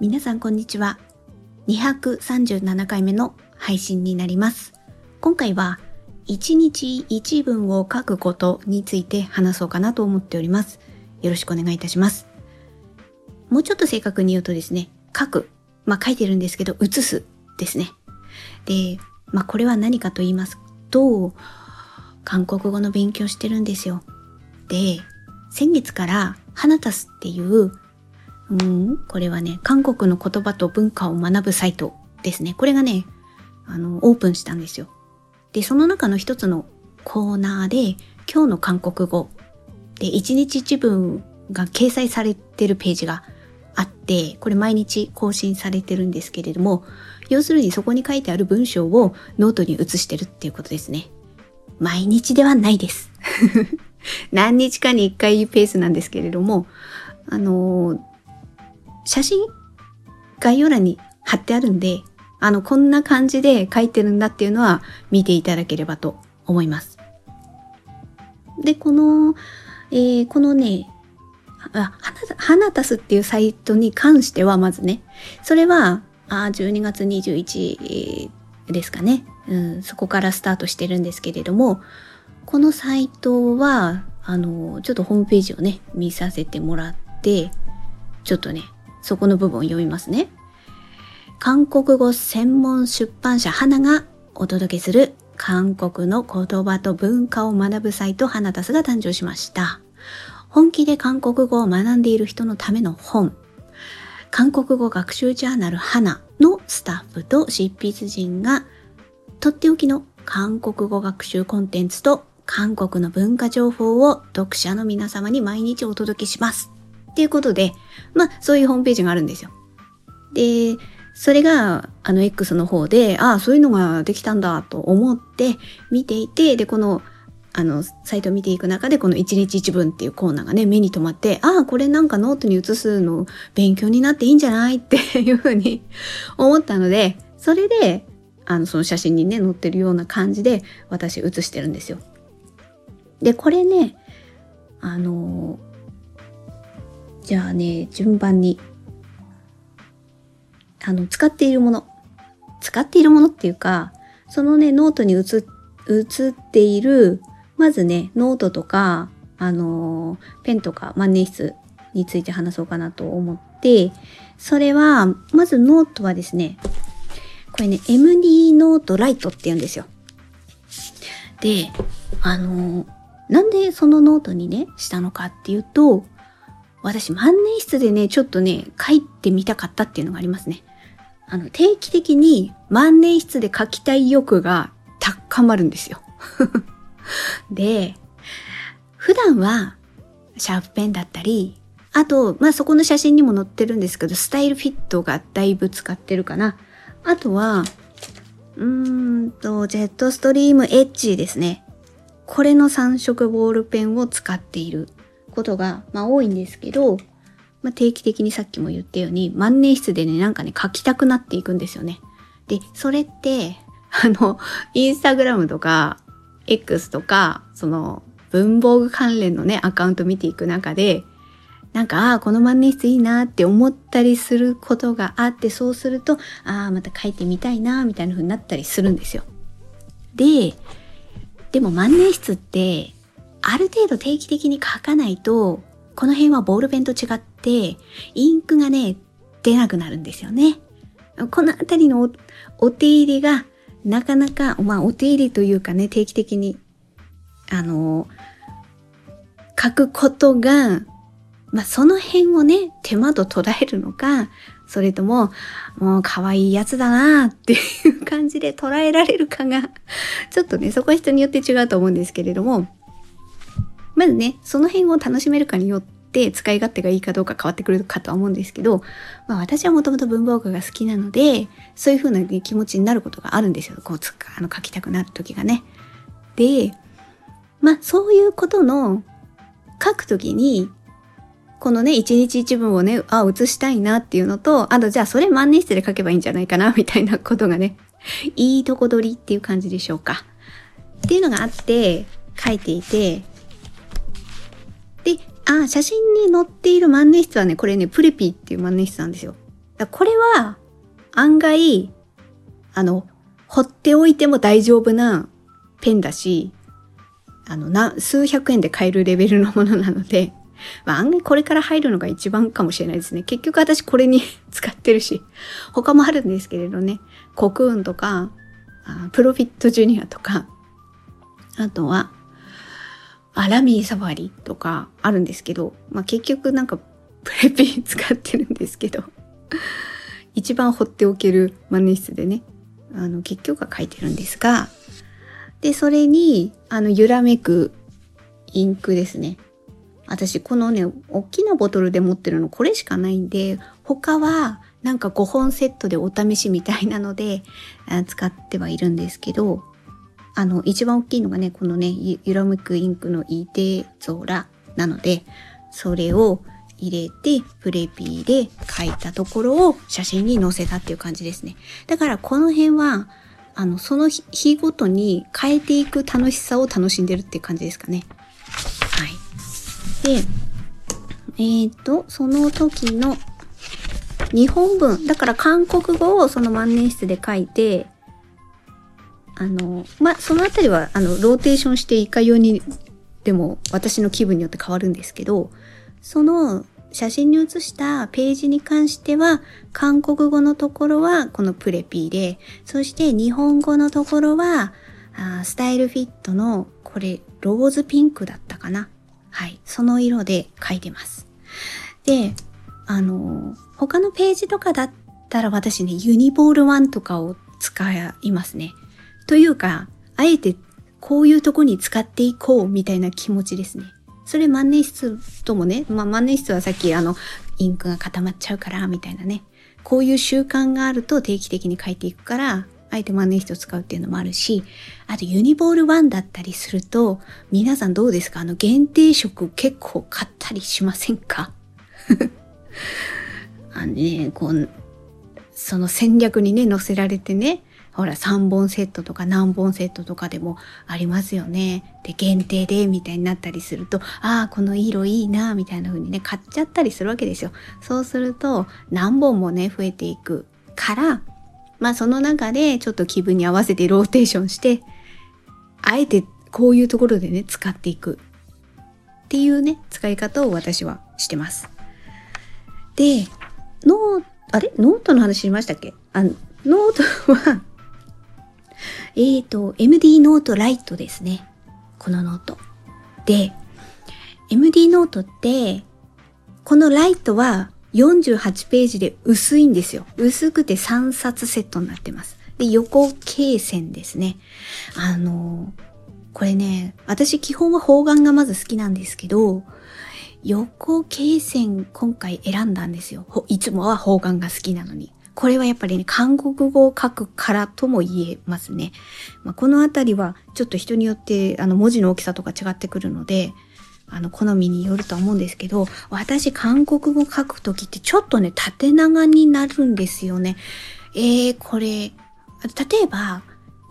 皆さんこんにちは。237回目の配信になります。今回は1日1文を書くことについて話そうかなと思っております。よろしくお願いいたします。もうちょっと正確に言うとですね、書く。まあ書いてるんですけど、写すですね。で、まあこれは何かと言いますと、韓国語の勉強してるんですよ。で、先月からハナタスっていううん、これはね、韓国の言葉と文化を学ぶサイトですね。これがね、あの、オープンしたんですよ。で、その中の一つのコーナーで、今日の韓国語で一日一文が掲載されてるページがあって、これ毎日更新されてるんですけれども、要するにそこに書いてある文章をノートに写してるっていうことですね。毎日ではないです。何日かに一回ペースなんですけれども、あの写真概要欄に貼ってあるんで、あの、こんな感じで書いてるんだっていうのは見ていただければと思います。で、この、えー、このね、あ、花たすっていうサイトに関してはまずね、それは、あ12月21ですかね、うん、そこからスタートしてるんですけれども、このサイトは、あの、ちょっとホームページをね、見させてもらって、ちょっとね、そこの部分を読みますね。韓国語専門出版社花がお届けする韓国の言葉と文化を学ぶサイト花タスが誕生しました。本気で韓国語を学んでいる人のための本。韓国語学習ジャーナル hanaのスタッフと執筆陣がとっておきの韓国語学習コンテンツと韓国の文化情報を読者の皆様に毎日お届けします。っていうことで、まあ、そういうホームページがあるんですよ。で、それが、あの、X の方で、ああ、そういうのができたんだと思って見ていて、で、この、あの、サイトを見ていく中で、この1日1文っていうコーナーがね、目に留まって、ああ、これなんかノートに写すの勉強になっていいんじゃない？っていうふうに 思ったので、それで、あの、その写真にね、載ってるような感じで、私写してるんですよ。で、これね、あの、じゃあね、順番に、あの、使っているもの。使っているものっていうか、そのね、ノートに写っている、まずね、ノートとか、あのペンとか万年筆について話そうかなと思って、それは、まずノートはですね、これね、MD ノートライトって言うんですよ。で、あのなんでそのノートにね、したのかっていうと、私万年筆でね、ちょっとね、書いてみたかったっていうのがありますね。あの、定期的に万年筆で書きたい欲が高まるんですよ。で、普段はシャープペンだったり、あと、まあ、そこの写真にも載ってるんですけど、スタイルフィットがだいぶ使ってるかな。あとは、うーんと、ジェットストリームエッジですね。これの3色ボールペンを使っている。ことが、まあ、多いんですけど、まあ、定期的にさっきも言ったように万年筆でね、なんかね、書きたくなっていくんですよね。で、それって、あの、インスタグラムとか、X とか、その、文房具関連のね、アカウント見ていく中で、なんか、ああ、この万年筆いいなって思ったりすることがあって、そうすると、ああ、また書いてみたいな、みたいな風になったりするんですよ。で、でも万年筆って、ある程度定期的に書かないと、この辺はボールペンと違って、インクがね、出なくなるんですよね。このあたりのお手入れが、なかなか、まあ、お手入れというかね、定期的に、あの、書くことが、まあ、その辺をね、手間と捉えるのか、それとも、もう可愛いやつだなっていう感じで捉えられるかが、ちょっとね、そこは人によって違うと思うんですけれども、まずね、その辺を楽しめるかによって使い勝手がいいかどうか変わってくるかとは思うんですけど、まあ私はもともと文房具が好きなので、そういう風な、ね、気持ちになることがあるんですよ。こうつ、あの書きたくなる時がね。で、まあそういうことの書くときに、このね、一日一文をね、あ、写したいなっていうのと、あとじゃあそれ万年筆で書けばいいんじゃないかな、みたいなことがね、いいとこ取りっていう感じでしょうか。っていうのがあって、書いていて、あ、写真に載っている万年筆はね、これね、プレピーっていう万年筆なんですよ。これは案外、あの、放っておいても大丈夫なペンだし、あの、な、数百円で買えるレベルのものなので、まあ案外これから入るのが一番かもしれないですね。結局私これに 使ってるし、他もあるんですけれどね、コクーンとか、あプロフィットジュニアとか、あとは、アラミーサファリとかあるんですけど、まあ結局なんかプレピー使ってるんですけど、一番放っておける万年筆でね、あの結局は書いてるんですが、で、それに、あの、揺らめくインクですね。私、このね、大きなボトルで持ってるのこれしかないんで、他はなんか5本セットでお試しみたいなので、使ってはいるんですけど、あの、一番大きいのがね、このね、揺らめくインクのイデゾラなので、それを入れて、プレピーで書いたところを写真に載せたっていう感じですね。だからこの辺は、あの、その日ごとに変えていく楽しさを楽しんでるっていう感じですかね。はい。で、えっ、ー、と、その時の日本文、だから韓国語をその万年筆で書いて、あの、まあ、そのあたりは、あの、ローテーションしていかようにでも私の気分によって変わるんですけど、その写真に写したページに関しては、韓国語のところはこのプレピーで、そして日本語のところは、あスタイルフィットの、これ、ローズピンクだったかなはい。その色で書いてます。で、あの、他のページとかだったら私ね、ユニボール1とかを使いますね。というか、あえてこういうとこに使っていこうみたいな気持ちですね。それ万年筆ともね、まあ、万年筆はさっきあの、インクが固まっちゃうから、みたいなね。こういう習慣があると定期的に書いていくから、あえて万年筆を使うっていうのもあるし、あとユニボール1だったりすると、皆さんどうですか？あの限定色結構買ったりしませんか？あのね、こう、その戦略にね、載せられてね、ほら3本セットとか何本セットとかでもありますよね。で、限定でみたいになったりすると、ああ、この色いいな、みたいな風にね、買っちゃったりするわけですよ。そうすると、何本もね、増えていくから、まあその中でちょっと気分に合わせてローテーションして、あえてこういうところでね、使っていくっていうね、使い方を私はしてます。で、ノー、あれ？ノートの話しましたっけ？あのノートはえっ、ー、と、MD ノートライトですね。このノート。で、MD ノートって、このライトは48ページで薄いんですよ。薄くて3冊セットになってます。で、横罫線ですね。あの、これね、私基本は方眼がまず好きなんですけど、横罫線今回選んだんですよ。いつもは方眼が好きなのに。これはやっぱりね、韓国語を書くからとも言えますね。まあ、このあたりはちょっと人によってあの文字の大きさとか違ってくるので、あの、好みによるとは思うんですけど、私韓国語書くときってちょっとね、縦長になるんですよね。えー、これ、例えば、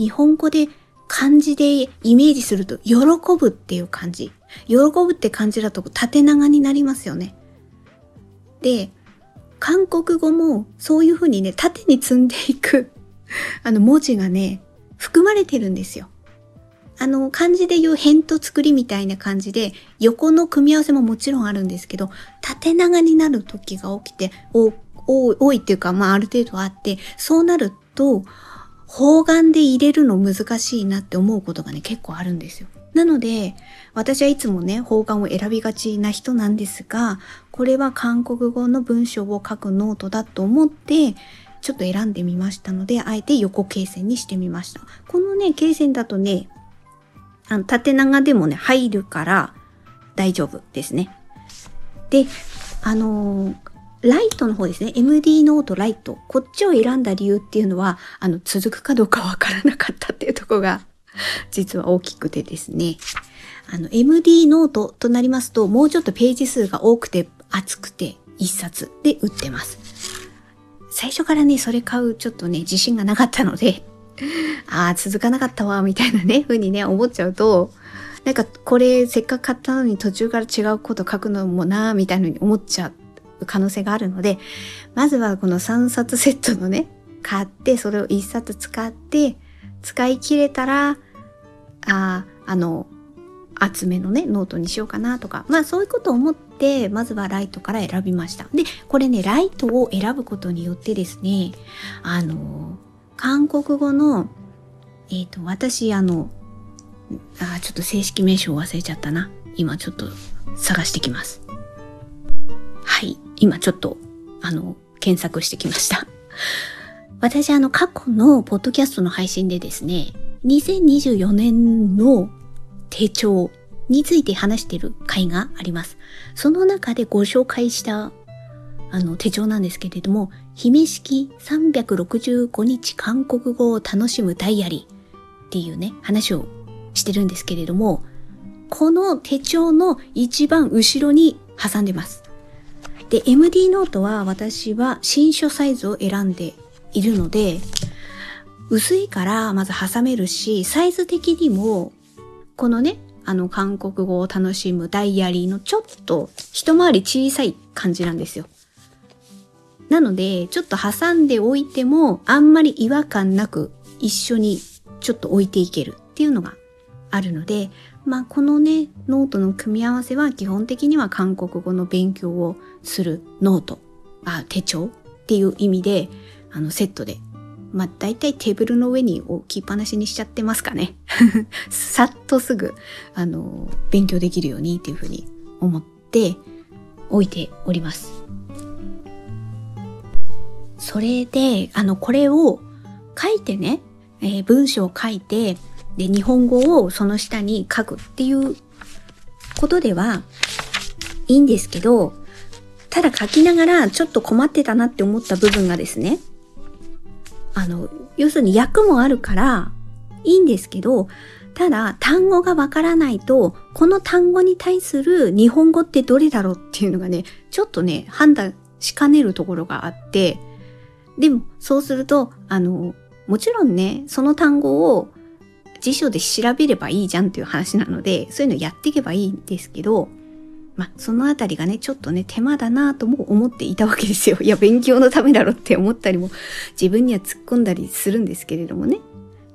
日本語で漢字でイメージすると、喜ぶっていう漢字。喜ぶって漢字だと縦長になりますよね。で、韓国語もそういうふうにね、縦に積んでいく あの文字がね、含まれてるんですよ。あの、漢字で言う辺と作りみたいな感じで、横の組み合わせももちろんあるんですけど、縦長になる時が起きて、多いっていうか、まあある程度あって、そうなると、方眼で入れるの難しいなって思うことがね、結構あるんですよ。なので、私はいつもね、方眼を選びがちな人なんですが、これは韓国語の文章を書くノートだと思って、ちょっと選んでみましたので、あえて横形線にしてみました。このね、形線だとね、あの縦長でもね、入るから大丈夫ですね。で、あのー、ライトの方ですね。MD ノートライト。こっちを選んだ理由っていうのは、あの、続くかどうかわからなかったっていうとこが実は大きくてですね、あの、MD ノートとなりますと、もうちょっとページ数が多くて、厚くて、一冊で売ってます。最初からね、それ買うちょっとね、自信がなかったので、ああ、続かなかったわ、みたいなね、風にね、思っちゃうと、なんかこれせっかく買ったのに途中から違うこと書くのもな、みたいなのに思っちゃう可能性があるので、まずはこの3冊セットのね、買って、それを1冊使って、使い切れたら、ああ、あの、厚めのね、ノートにしようかなとか、まあそういうことを思って、まずはライトから選びました。で、これね、ライトを選ぶことによってですね、あの、韓国語の、えっ、ー、と、私、あの、あ、ちょっと正式名称忘れちゃったな。今ちょっと探してきます。はい。今ちょっと、あの、検索してきました。私、あの、過去のポッドキャストの配信でですね、2024年の手帳について話している回があります。その中でご紹介したあの手帳なんですけれども、姫式365日韓国語を楽しむダイアリーっていうね、話をしてるんですけれども、この手帳の一番後ろに挟んでます。で、MD ノートは私は新書サイズを選んでいるので、薄いからまず挟めるし、サイズ的にも、このね、あの韓国語を楽しむダイアリーのちょっと一回り小さい感じなんですよ。なので、ちょっと挟んでおいても、あんまり違和感なく一緒にちょっと置いていけるっていうのがあるので、まあこのね、ノートの組み合わせは基本的には韓国語の勉強をするノート、あ、手帳っていう意味で、あのセットで。まあ大体テーブルの上に置きっぱなしにしちゃってますかね。さっとすぐ、あの、勉強できるようにっていうふうに思って置いております。それで、あの、これを書いてね、えー、文章を書いて、で、日本語をその下に書くっていうことではいいんですけど、ただ書きながらちょっと困ってたなって思った部分がですね、あの、要するに訳もあるからいいんですけど、ただ単語がわからないと、この単語に対する日本語ってどれだろうっていうのがね、ちょっとね、判断しかねるところがあって、でもそうすると、あの、もちろんね、その単語を辞書で調べればいいじゃんっていう話なので、そういうのやっていけばいいんですけど、まあ、そのあたりがね、ちょっとね、手間だなぁとも思っていたわけですよ。いや、勉強のためだろって思ったりも、自分には突っ込んだりするんですけれどもね。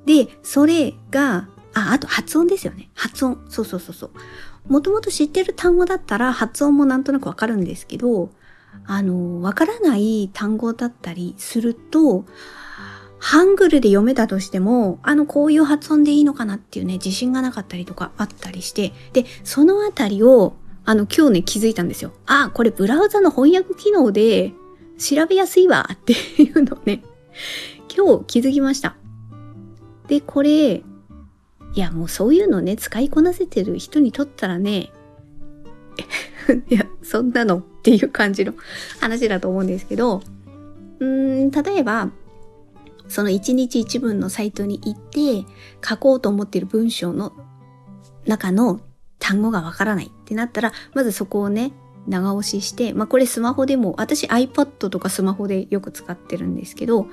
で、それが、あ、あと発音ですよね。発音。そうそうそうそう。もともと知ってる単語だったら発音もなんとなくわかるんですけど、あの、わからない単語だったりすると、ハングルで読めたとしても、あの、こういう発音でいいのかなっていうね、自信がなかったりとかあったりして、で、そのあたりを、あの、今日ね、気づいたんですよ。あ、これブラウザの翻訳機能で調べやすいわっていうのね、今日気づきました。で、これ、いや、もうそういうのね、使いこなせてる人にとったらね、いや、そんなのっていう感じの 話だと思うんですけど、うーん、例えば、その一日一文のサイトに行って書こうと思っている文章の中の単語がわからないってなったら、まずそこをね、長押しして、まあこれスマホでも、私 iPad とかスマホでよく使ってるんですけど、う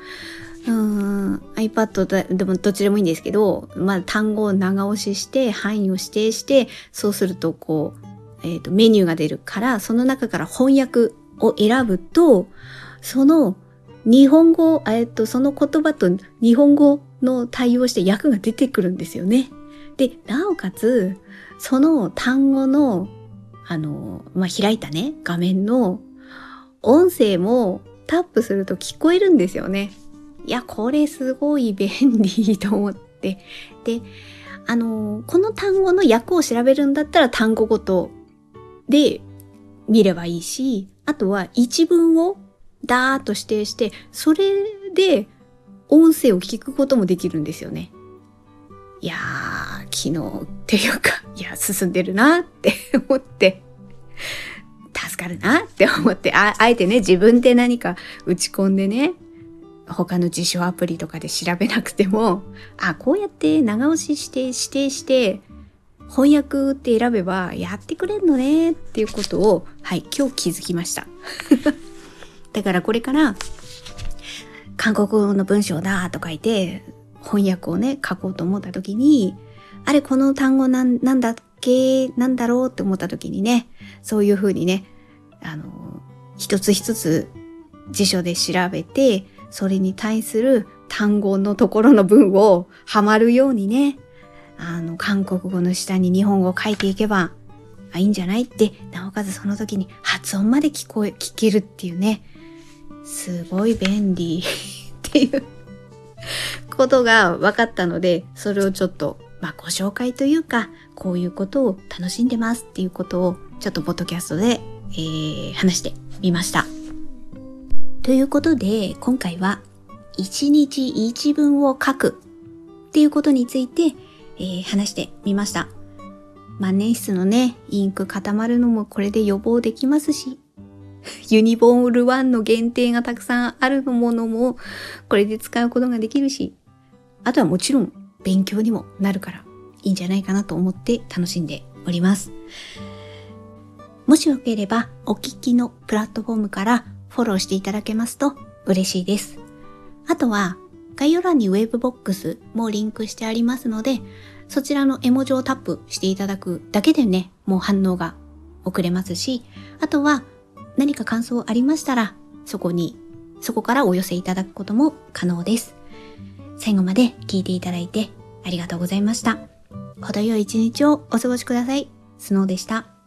ーん、iPad でもどっちでもいいんですけど、まあ単語を長押しして、範囲を指定して、そうするとこう、えっ、ー、と、メニューが出るから、その中から翻訳を選ぶと、その日本語、えっと、その言葉と日本語の対応して訳が出てくるんですよね。で、なおかつ、その単語の、あの、まあ、開いたね、画面の音声もタップすると聞こえるんですよね。いや、これすごい便利と思って。で、あの、この単語の訳を調べるんだったら単語ごとで見ればいいし、あとは一文をダーッと指定して、それで音声を聞くこともできるんですよね。いやー、昨日っていうか、いや、進んでるなって 思って、助かるなって思って、ああえてね、自分で何か打ち込んでね、他の辞書アプリとかで調べなくても、あ、こうやって長押しして指定して、翻訳って選べばやってくれんのねっていうことを、はい、今日気づきました。だからこれから、韓国語の文章だと書いて、翻訳をね、書こうと思った時に、あれ、この単語なんだっけ？なんだろうって思った時にね、そういう風にね、あの、一つ一つ辞書で調べて、それに対する単語のところの文をはまるようにね、あの、韓国語の下に日本語を書いていけば、あ、いいんじゃない？って、なおかつその時に発音まで聞こえ、聞けるっていうね、すごい便利っていう。ことが分かったので、それをちょっと、まあ、ご紹介というか、こういうことを楽しんでますっていうことを、ちょっとポッドキャストで、えー、話してみました。ということで、今回は、一日一文を書くっていうことについて、えー、話してみました。万年筆のね、インク固まるのもこれで予防できますし、ユニボール1の限定がたくさんあるものもこれで使うことができるし、あとはもちろん勉強にもなるからいいんじゃないかなと思って楽しんでおります。もしよければお聞きのプラットフォームからフォローしていただけますと嬉しいです。あとは概要欄にウェブボックスもリンクしてありますので、そちらの絵文字をタップしていただくだけでね、もう反応が遅れますし、あとは何か感想ありましたら、そこに、そこからお寄せいただくことも可能です。最後まで聞いていただいてありがとうございました。程よい一日をお過ごしください。スノーでした。